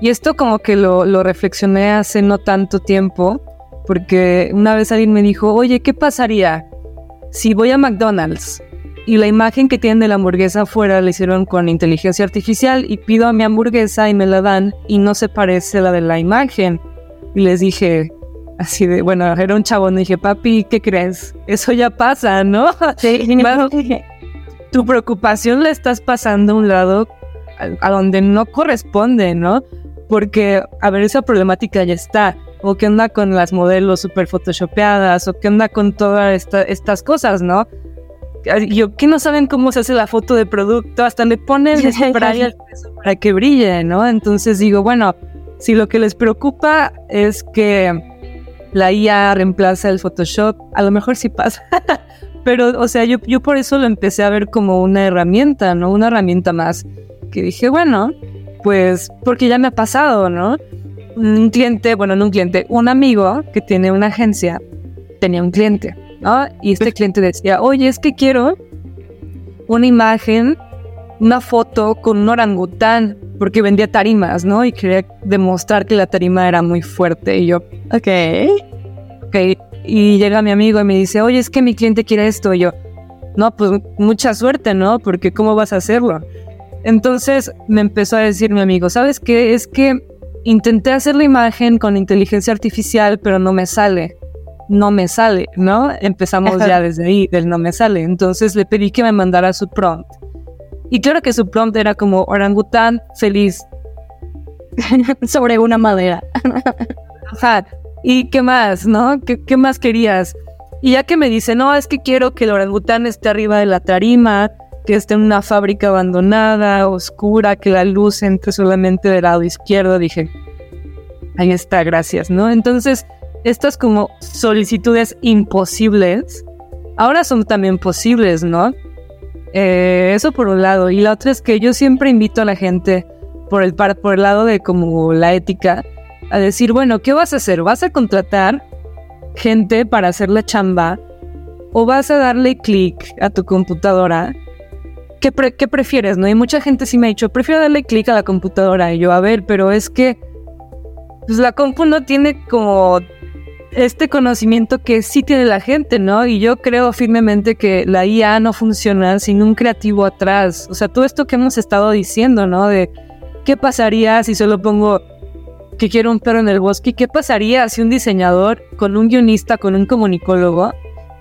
S3: y esto como que lo, lo reflexioné hace no tanto tiempo, porque una vez alguien me dijo, oye, ¿qué pasaría si voy a McDonald's y la imagen que tienen de la hamburguesa afuera la hicieron con inteligencia artificial y pido a mi hamburguesa y me la dan y no se parece a la de la imagen? Y les dije, así de, bueno, era un chabón, y dije, papi, ¿qué crees? Eso ya pasa, ¿no?
S2: Sí,
S3: tu preocupación la estás pasando a un lado a, a donde no corresponde, ¿no? Porque, a ver, esa problemática ya está. O qué onda con las modelos super photoshopeadas, o qué onda con todas esta, estas cosas, ¿no? Yo, que no saben cómo se hace la foto de producto, hasta le ponen spray para que brille, ¿no? Entonces digo, bueno, si lo que les preocupa es que la IA reemplaza el Photoshop, a lo mejor sí pasa. Pero, o sea, yo, yo por eso lo empecé a ver como una herramienta, ¿no? Una herramienta más. Que dije, bueno, pues porque ya me ha pasado, ¿no? Un cliente, bueno, no un cliente, un amigo que tiene una agencia tenía un cliente, ¿no? Y este cliente decía, oye, es que quiero una imagen, una foto con un orangután, porque vendía tarimas, ¿no? Y quería demostrar que la tarima era muy fuerte. Y yo,
S2: ok.
S3: Ok. Y llega mi amigo y me dice, oye, es que mi cliente quiere esto. Y yo, no, pues mucha suerte, ¿no? Porque ¿cómo vas a hacerlo? Entonces me empezó a decir mi amigo, ¿sabes qué? Es que intenté hacer la imagen con inteligencia artificial, pero no me sale. No me sale, ¿no? Empezamos ya desde ahí, del no me sale. Entonces le pedí que me mandara su prompt. Y claro que su prompt era como orangután feliz.
S2: Sobre una madera.
S3: Ajá. ¿Y qué más, no? ¿Qué, ¿Qué más querías? Y ya que me dice, no, es que quiero que el orangután esté arriba de la tarima, que esté en una fábrica abandonada, oscura, que la luz entre solamente del lado izquierdo, dije, ahí está, gracias, ¿no? Entonces, estas como solicitudes imposibles, ahora son también posibles, ¿no? Eh, eso por un lado. Y la otra es que yo siempre invito a la gente, por el, por el lado de como la ética, a decir, bueno, ¿qué vas a hacer? ¿Vas a contratar gente para hacer la chamba? ¿O vas a darle clic a tu computadora ¿qué, prefieres? ¿No? Y mucha gente sí me ha dicho, prefiero darle clic a la computadora. Y yo, a ver, pero es que pues la compu no tiene como este conocimiento que sí tiene la gente, ¿no? Y yo creo firmemente que la IA no funciona sin un creativo atrás. O sea, todo esto que hemos estado diciendo, ¿no? De qué pasaría si solo pongo que quiero un perro en el bosque, qué pasaría si un diseñador con un guionista, con un comunicólogo,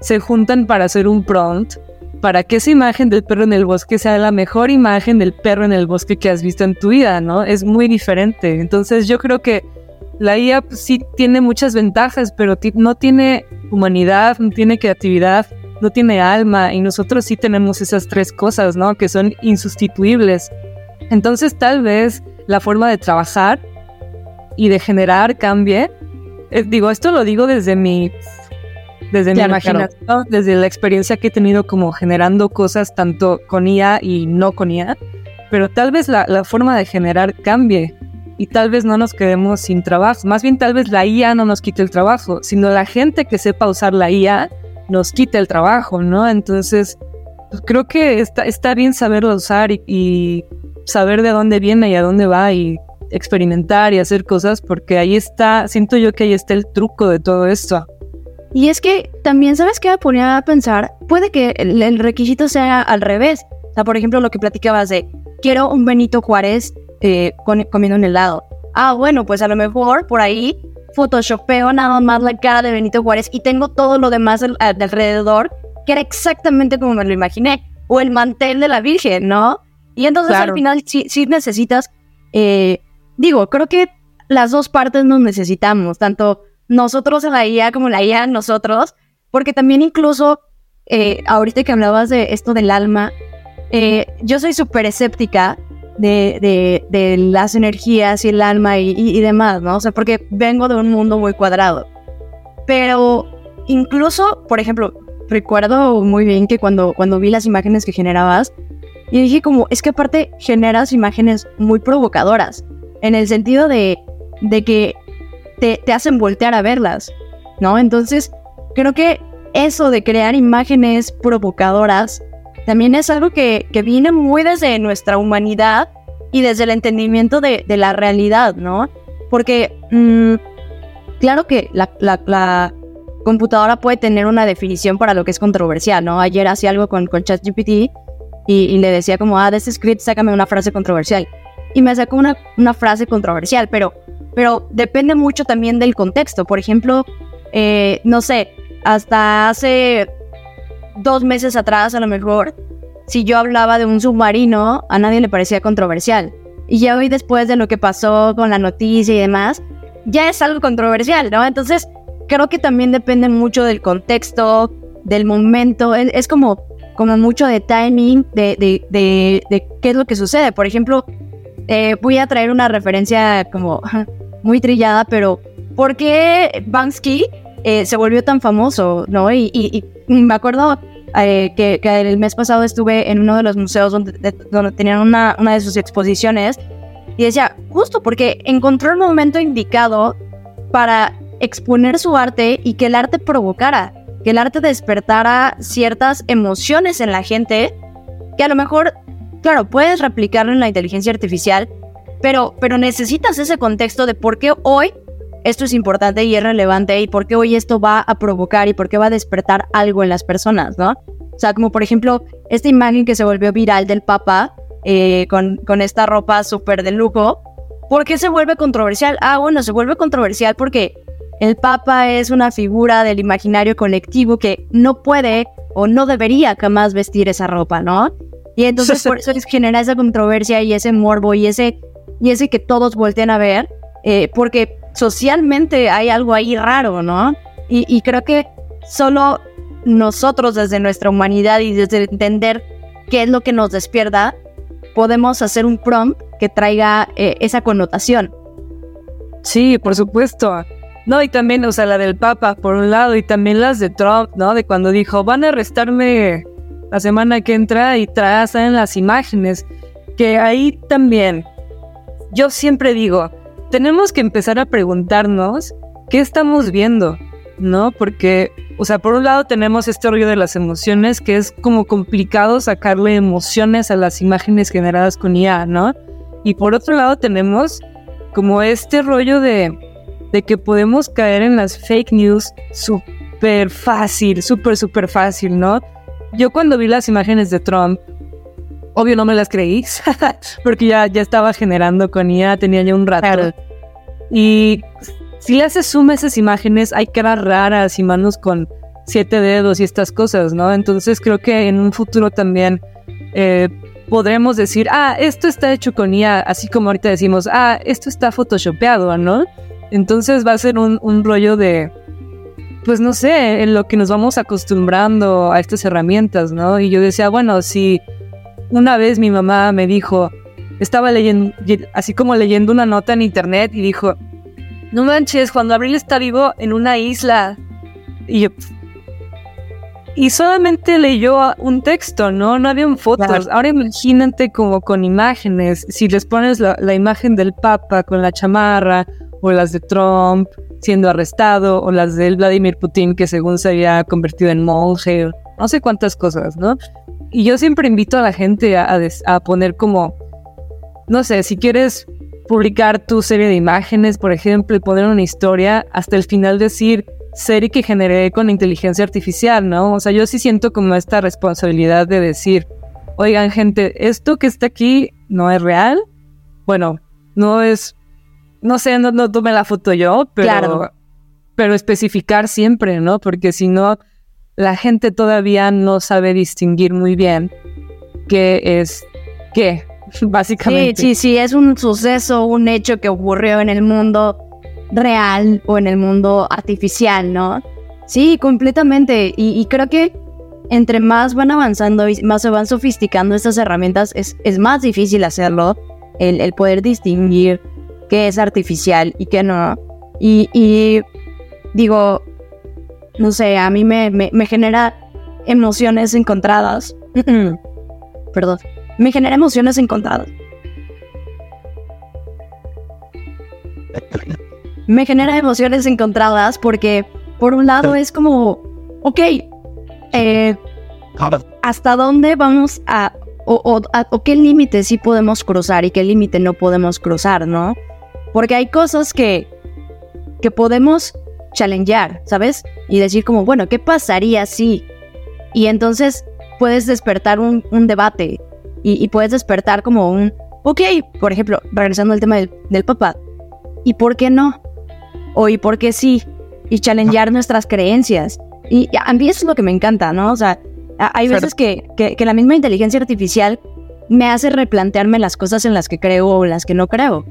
S3: se juntan para hacer un prompt para que esa imagen del perro en el bosque sea la mejor imagen del perro en el bosque que has visto en tu vida, ¿no? Es muy diferente. Entonces yo creo que la IA sí tiene muchas ventajas, pero no tiene humanidad, no tiene creatividad, no tiene alma y nosotros sí tenemos esas tres cosas, ¿no? Que son insustituibles. Entonces tal vez la forma de trabajar y de generar cambie. Eh, digo, esto lo digo desde mi desde mi imaginación, desde la experiencia que he tenido como generando cosas tanto con IA y no con IA, pero tal vez la, la, forma de generar cambie y tal vez no nos quedemos sin trabajo, más bien tal vez la IA no nos quite el trabajo, sino la gente que sepa usar la IA nos quite el trabajo, ¿no? Entonces, pues creo que está, está bien saberlo usar y, y saber de dónde viene y a dónde va y experimentar y hacer cosas, porque ahí está, siento yo que ahí está el truco de todo esto.
S2: Y es que también, ¿sabes qué me ponía a pensar? Puede que el, requisito sea al revés. O sea, por ejemplo, lo que platicabas de, quiero un Benito Juárez eh, comiendo un helado. Ah, bueno, pues a lo mejor por ahí photoshopeo nada más la cara de Benito Juárez y tengo todo lo demás de alrededor que era exactamente como me lo imaginé. O el mantel de la Virgen, ¿no? Y entonces al final sí, sí necesitas, eh, digo, creo que las dos partes nos necesitamos, tanto nosotros en la IA como la IA nosotros, porque también incluso, eh, ahorita que hablabas de esto del alma, eh, yo soy súper escéptica de, de, las energías y el alma y, y, demás, ¿no? O sea, porque vengo de un mundo muy cuadrado. Pero incluso, por ejemplo, recuerdo muy bien que cuando, cuando vi las imágenes que generabas, y dije como, es que aparte generas imágenes muy provocadoras, en el sentido de, de que te, hacen voltear a verlas, ¿no? Entonces, creo que eso de crear imágenes provocadoras también es algo que, que viene muy desde nuestra humanidad y desde el entendimiento de, de la realidad, ¿no? Porque, mm, claro que la, la, computadora puede tener una definición para lo que es controversial, ¿no? Ayer hacía algo con, con ChatGPT y, y, le decía como, ah, de este script sácame una frase controversial. Y me sacó una, una frase controversial, pero, pero depende mucho también del contexto. Por ejemplo, eh, no sé, hasta hace dos meses atrás a lo mejor, si yo hablaba de un submarino, a nadie le parecía controversial. Y ya hoy después de lo que pasó con la noticia y demás, ya es algo controversial, ¿no? Entonces, creo que también depende mucho del contexto, del momento, es, como, como mucho de timing, de, de, de, qué es lo que sucede. Por ejemplo, eh, voy a traer una referencia como muy trillada, pero ¿por qué Banksy eh, se volvió tan famoso, ¿no? Y, me acuerdo eh, que, el mes pasado estuve en uno de los museos donde, donde tenían una, una de sus exposiciones y decía, justo porque encontró el momento indicado para exponer su arte y que el arte provocara, que el arte despertara ciertas emociones en la gente que a lo mejor, claro, puedes replicarlo en la inteligencia artificial, pero, pero necesitas ese contexto de por qué hoy esto es importante y es relevante y por qué hoy esto va a provocar y por qué va a despertar algo en las personas, ¿no? O sea, como por ejemplo, esta imagen que se volvió viral del Papa eh, con, con esta ropa súper de lujo. ¿Por qué se vuelve controversial? Ah, bueno, se vuelve controversial porque el Papa es una figura del imaginario colectivo que no puede o no debería jamás vestir esa ropa, ¿no? Y entonces por eso genera esa controversia y ese morbo y ese, y ese que todos volteen a ver, eh, porque socialmente hay algo ahí raro, ¿no? Y, creo que solo nosotros desde nuestra humanidad y desde entender qué es lo que nos despierta, podemos hacer un prompt que traiga eh, esa connotación.
S3: Sí, por supuesto. No, y también, o sea, la del Papa, por un lado, y también las de Trump, ¿no? De cuando dijo, van a arrestarme la semana que entra y trazan las imágenes. Que ahí también, yo siempre digo, tenemos que empezar a preguntarnos qué estamos viendo, ¿no? Porque, o sea, por un lado tenemos este rollo de las emociones, que es como complicado sacarle emociones a las imágenes generadas con IA, ¿no? Y por otro lado tenemos como este rollo de, de que podemos caer en las fake news súper fácil, súper, súper fácil, ¿no? Yo cuando vi las imágenes de Trump, Obvio no me las creí, porque ya, ya estaba generando con IA, tenía ya un rato. Y si le haces zoom a esas imágenes, hay caras raras y manos con siete dedos y estas cosas, ¿no? Entonces creo que en un futuro también eh, podremos decir, ah, esto está hecho con IA, así como ahorita decimos, ah, esto está photoshopeado, ¿no? Entonces va a ser un, un rollo de, pues no sé, en lo que nos vamos acostumbrando a estas herramientas, ¿no? Y yo decía, bueno, si una vez mi mamá me dijo, estaba leyendo, así como leyendo una nota en internet y dijo, no manches, cuando Abril está vivo en una isla. Y yo, y solamente leyó un texto, ¿no? No habían fotos. Ahora imagínate como con imágenes. Si les pones la, la, imagen del Papa con la chamarra, o las de Trump siendo arrestado, o las de Vladimir Putin que según se había convertido en monje, no sé cuántas cosas, ¿no? Y yo siempre invito a la gente a, a, poner como, no sé, si quieres publicar tu serie de imágenes, por ejemplo, y poner una historia, hasta el final decir serie que generé con inteligencia artificial, ¿no? O sea, yo sí siento como esta responsabilidad de decir, oigan gente, esto que está aquí no es real. Bueno, no es, no sé, no, no tomé la foto yo, pero, pero especificar siempre, ¿no? Porque si no, la gente todavía no sabe distinguir muy bien qué es qué, básicamente.
S2: Sí, sí, sí, es un suceso, un hecho que ocurrió en el mundo real o en el mundo artificial, ¿no? Sí, completamente. Y, creo que entre más van avanzando y más se van sofisticando estas herramientas, es, es más difícil hacerlo, el, poder distinguir qué es artificial y qué no. Y digo, no sé, a mí me, me, genera emociones encontradas. Perdón, me genera emociones encontradas. me genera emociones encontradas porque por un lado es como, ok, eh, ¿hasta dónde vamos a o, o, qué límite sí podemos cruzar y qué límite no podemos cruzar, ¿no? Porque hay cosas que, que podemos challengear, ¿sabes? Y decir como, bueno, ¿qué pasaría si? Y entonces puedes despertar un, debate y, puedes despertar como un, ok, por ejemplo, regresando al tema del, del papá, ¿y por qué no? O ¿y por qué sí? Y challengear nuestras creencias. Y a mí eso es lo que me encanta, ¿no? O sea, hay veces que, que, la misma inteligencia artificial me hace replantearme las cosas en las que creo o las que no creo.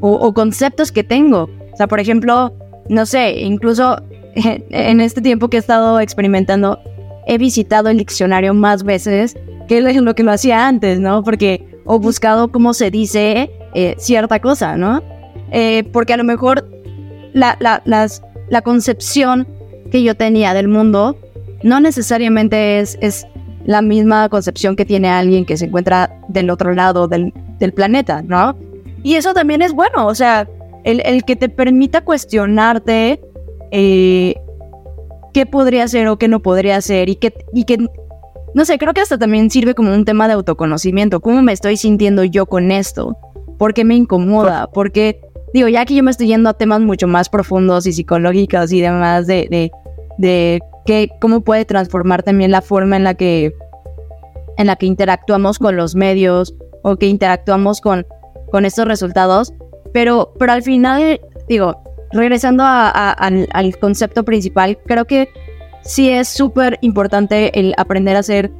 S2: O, conceptos que tengo. O sea, por ejemplo, no sé, incluso en este tiempo que he estado experimentando, he visitado el diccionario más veces que lo que lo hacía antes, ¿no? Porque, o buscado cómo se dice eh, cierta cosa, ¿no? Eh, porque a lo mejor la, la, la concepción que yo tenía del mundo no necesariamente es, es la misma concepción que tiene alguien que se encuentra del otro lado del, planeta, ¿no? Y eso también es bueno, o sea, el, que te permita cuestionarte eh, qué podría ser o qué no podría ser y que, y que, no sé, creo que hasta también sirve como un tema de autoconocimiento, cómo me estoy sintiendo yo con esto, por qué me incomoda, porque, digo, ya que yo me estoy yendo a temas mucho más profundos y psicológicos y demás de, de, de cómo puede transformar también la forma en la que en la que interactuamos con los medios o que interactuamos con, con estos resultados. Pero, pero al final, digo, regresando al, concepto principal, creo que sí es súper importante el aprender a ser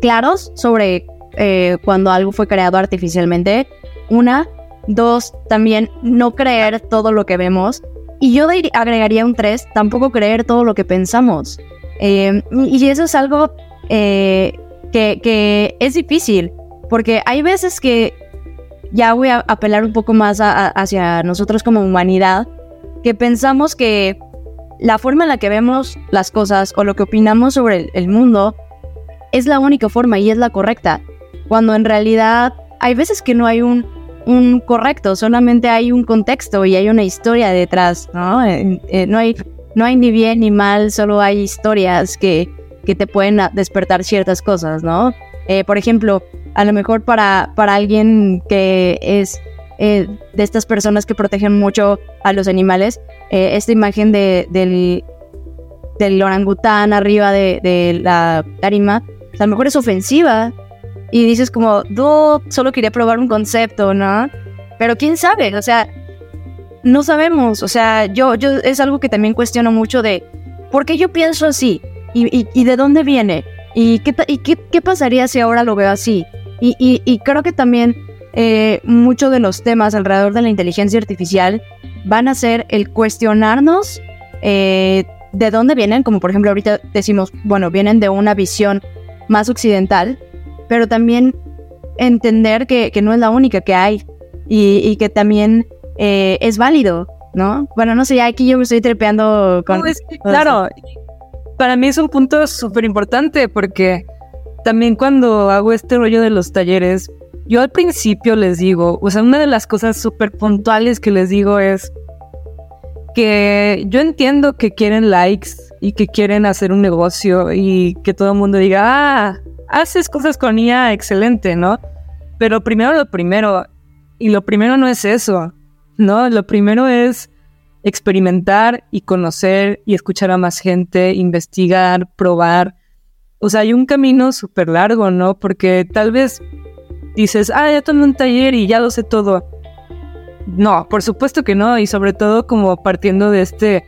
S2: claros sobre eh, cuando algo fue creado artificialmente. Una, dos, también no creer todo lo que vemos y yo agregaría un 3, tampoco creer todo lo que pensamos. Em, y eso es algo eh, que, es difícil, porque hay veces que ya voy a apelar un poco más hacia nosotros como humanidad, que pensamos que la forma en la que vemos las cosas o lo que opinamos sobre el mundo es la única forma y es la correcta, cuando en realidad hay veces que no hay un un correcto, solamente hay un contexto y hay una historia detrás, ¿no? Eh, eh, no, hay, no hay ni bien ni mal, solo hay historias que, que te pueden despertar ciertas cosas, ¿no? Eh, por ejemplo, a lo mejor para, para alguien que es de estas personas que protegen mucho a los animales, esta imagen de, del, del orangután arriba de, de la tarima, a lo mejor es ofensiva, y dices como, dude, solo quería probar un concepto, ¿no? Pero quién sabe, o sea, no sabemos, o sea, yo, yo es algo que también cuestiono mucho de, ¿por qué yo pienso así? ¿Y, y, de dónde viene? ¿Y, qué, y qué, qué, pasaría si ahora lo veo así? Y, y creo que también eh, muchos de los temas alrededor de la inteligencia artificial van a ser el cuestionarnos eh, de dónde vienen, como por ejemplo ahorita decimos, bueno, vienen de una visión más occidental, pero también entender que, no es la única que hay y, que también eh, es válido, ¿no? Bueno, no sé, ya aquí yo me estoy trepeando con...
S3: claro, para mí es un punto súper importante porque también cuando hago este rollo de los talleres, yo al principio les digo, o sea, una de las cosas súper puntuales que les digo es que yo entiendo que quieren likes y que quieren hacer un negocio y que todo el mundo diga, ah, haces cosas con IA excelente, ¿no? Pero primero lo primero, y lo primero no es eso, ¿no? Lo primero es experimentar y conocer y escuchar a más gente, investigar, probar. O sea, hay un camino súper largo, ¿no? Porque tal vez dices, ah, ya tomé un taller y ya lo sé todo. No, por supuesto que no, y sobre todo como partiendo de este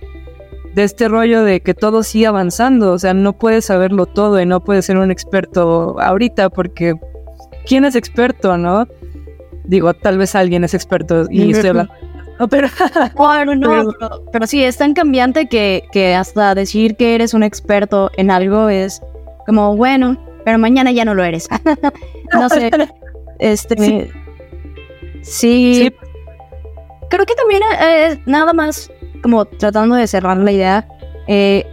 S3: de este rollo de que todo sigue avanzando, o sea, no puedes saberlo todo y no puedes ser un experto ahorita porque ¿quién es experto, no? Digo, tal vez alguien es experto y estoy hablando.
S2: No, pero, no, pero, sí, es tan cambiante que, que hasta decir que eres un experto en algo es como, bueno, pero mañana ya no lo eres. no sé. Este. Sí. Creo que también es nada más como tratando de cerrar la idea, eh,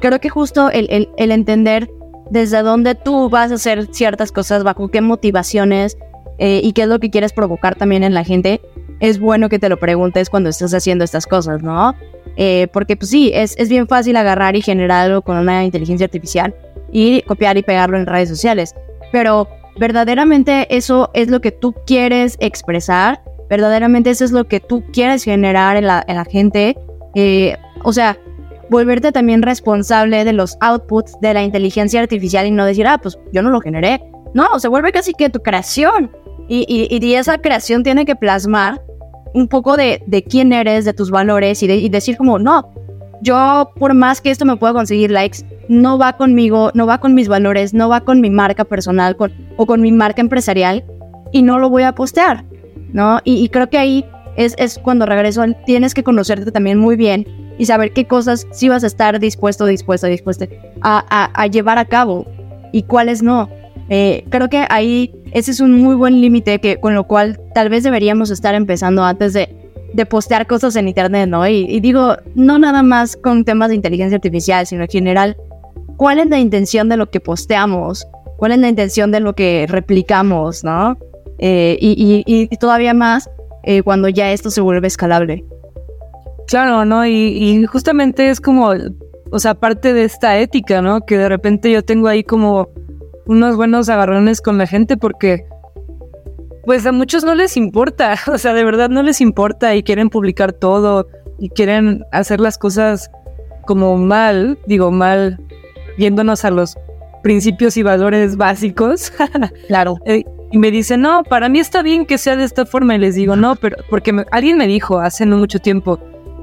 S2: creo que justo el, entender desde dónde tú vas a hacer ciertas cosas, bajo qué motivaciones eh, y qué es lo que quieres provocar también en la gente, es bueno que te lo preguntes cuando estás haciendo estas cosas, ¿no? Eh, porque pues sí, es, es bien fácil agarrar y generar algo con una inteligencia artificial y copiar y pegarlo en redes sociales. Pero verdaderamente eso es lo que tú quieres expresar, verdaderamente eso es lo que tú quieres generar en la, en la gente. Eh, o sea, volverte también responsable de los outputs de la inteligencia artificial y no decir, ah, pues yo no lo generé. No, se vuelve casi que tu creación. Y, y, esa creación tiene que plasmar un poco de, de quién eres, de tus valores y, y decir como, no, yo por más que esto me pueda conseguir likes, no va conmigo, no va con mis valores, no va con mi marca personal con, o con mi marca empresarial y no lo voy a postear, ¿no? Y, creo que ahí es, es cuando regreso, tienes que conocerte también muy bien y saber qué cosas sí vas a estar dispuesto, dispuesta, dispuesta a, llevar a cabo y cuáles no. Eh, creo que ahí ese es un muy buen límite que con lo cual tal vez deberíamos estar empezando antes de, de postear cosas en internet, ¿no? Y, y, digo, no nada más con temas de inteligencia artificial, sino en general, ¿cuál es la intención de lo que posteamos? ¿Cuál es la intención de lo que replicamos, ¿no? Eh, y, y, y, todavía más eh, cuando ya esto se vuelve escalable.
S3: Claro, ¿no? Y, justamente es como, o sea, parte de esta ética, ¿no? Que de repente yo tengo ahí como unos buenos agarrones con la gente porque, pues a muchos no les importa, o sea, de verdad no les importa y quieren publicar todo y quieren hacer las cosas como mal, digo mal, viéndonos a los principios y valores básicos.
S2: claro.
S3: Eh, y me dicen, no, para mí está bien que sea de esta forma. Y les digo, no, pero porque alguien me dijo hace no mucho tiempo,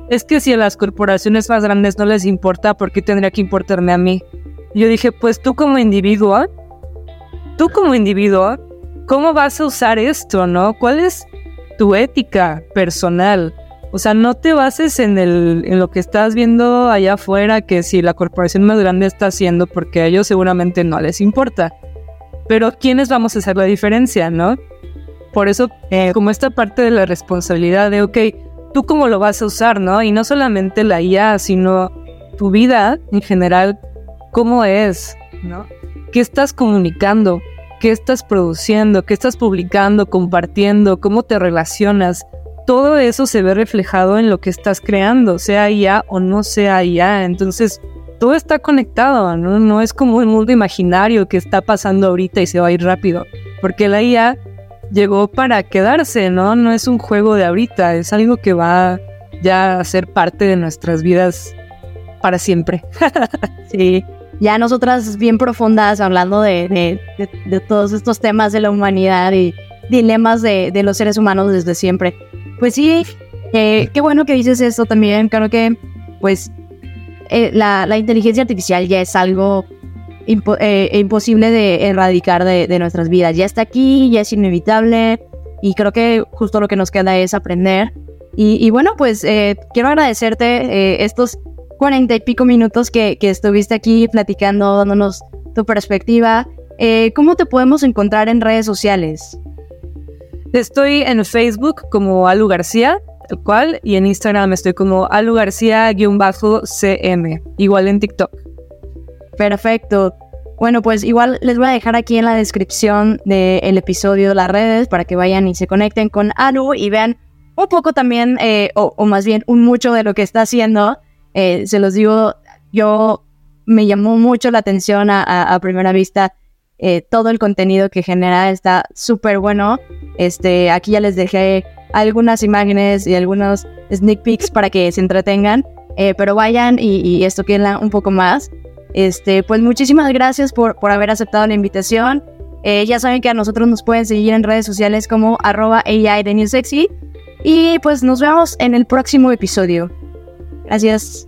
S3: es que si a las corporaciones más grandes no les importa, ¿por qué tendría que importarme a mí? yo dije, pues tú como individuo, tú como individuo, ¿cómo vas a usar esto, no? ¿Cuál es tu ética personal? O sea, no te bases en, el, lo que estás viendo allá afuera, que si la corporación más grande está haciendo, porque a ellos seguramente no les importa. Pero ¿quiénes vamos a hacer la diferencia, no? Por eso, eh, como esta parte de la responsabilidad de, ok, tú cómo lo vas a usar, ¿no? Y no solamente la IA, sino tu vida en general, cómo es, ¿no? ¿Qué estás comunicando? ¿Qué estás produciendo? ¿Qué estás publicando, compartiendo? ¿Cómo te relacionas? Todo eso se ve reflejado en lo que estás creando, sea IA o no sea IA. Entonces, todo está conectado, ¿no? No es como un mundo imaginario que está pasando ahorita y se va a ir rápido. Porque la IA llegó para quedarse, ¿no? No es un juego de ahorita, es algo que va ya a ser parte de nuestras vidas para siempre.
S2: sí, ya nosotras bien profundas hablando de, de, todos estos temas de la humanidad y dilemas de, los seres humanos desde siempre. Pues sí, eh, qué bueno que dices esto también, creo que pues eh, la, inteligencia artificial ya es algo eh, imposible de erradicar de, nuestras vidas. Ya está aquí, ya es inevitable y creo que justo lo que nos queda es aprender. Y, bueno, pues eh, quiero agradecerte eh, estos cuarenta y pico minutos que, estuviste aquí platicando, dándonos tu perspectiva. ¿Cómo te podemos encontrar en redes sociales?
S3: Estoy en Facebook como Alu García, el cual, y en Instagram estoy como Alu García-CM, igual en TikTok.
S2: Perfecto. Bueno, pues igual les voy a dejar aquí en la descripción del episodio las redes para que vayan y se conecten con Anu y vean un poco también, eh, o, más bien un mucho de lo que está haciendo. Eh, se los digo, yo me llamó mucho la atención a, primera vista. Eh, todo el contenido que genera está súper bueno. Este, aquí ya les dejé algunas imágenes y algunos sneak peeks para que se entretengan. pero vayan y, y esto queda un poco más. Este, pues muchísimas gracias por, por haber aceptado la invitación. Eh, ya saben que a nosotros nos pueden seguir en redes sociales como arroba AI de New Sexy. Y pues nos vemos en el próximo episodio. Gracias.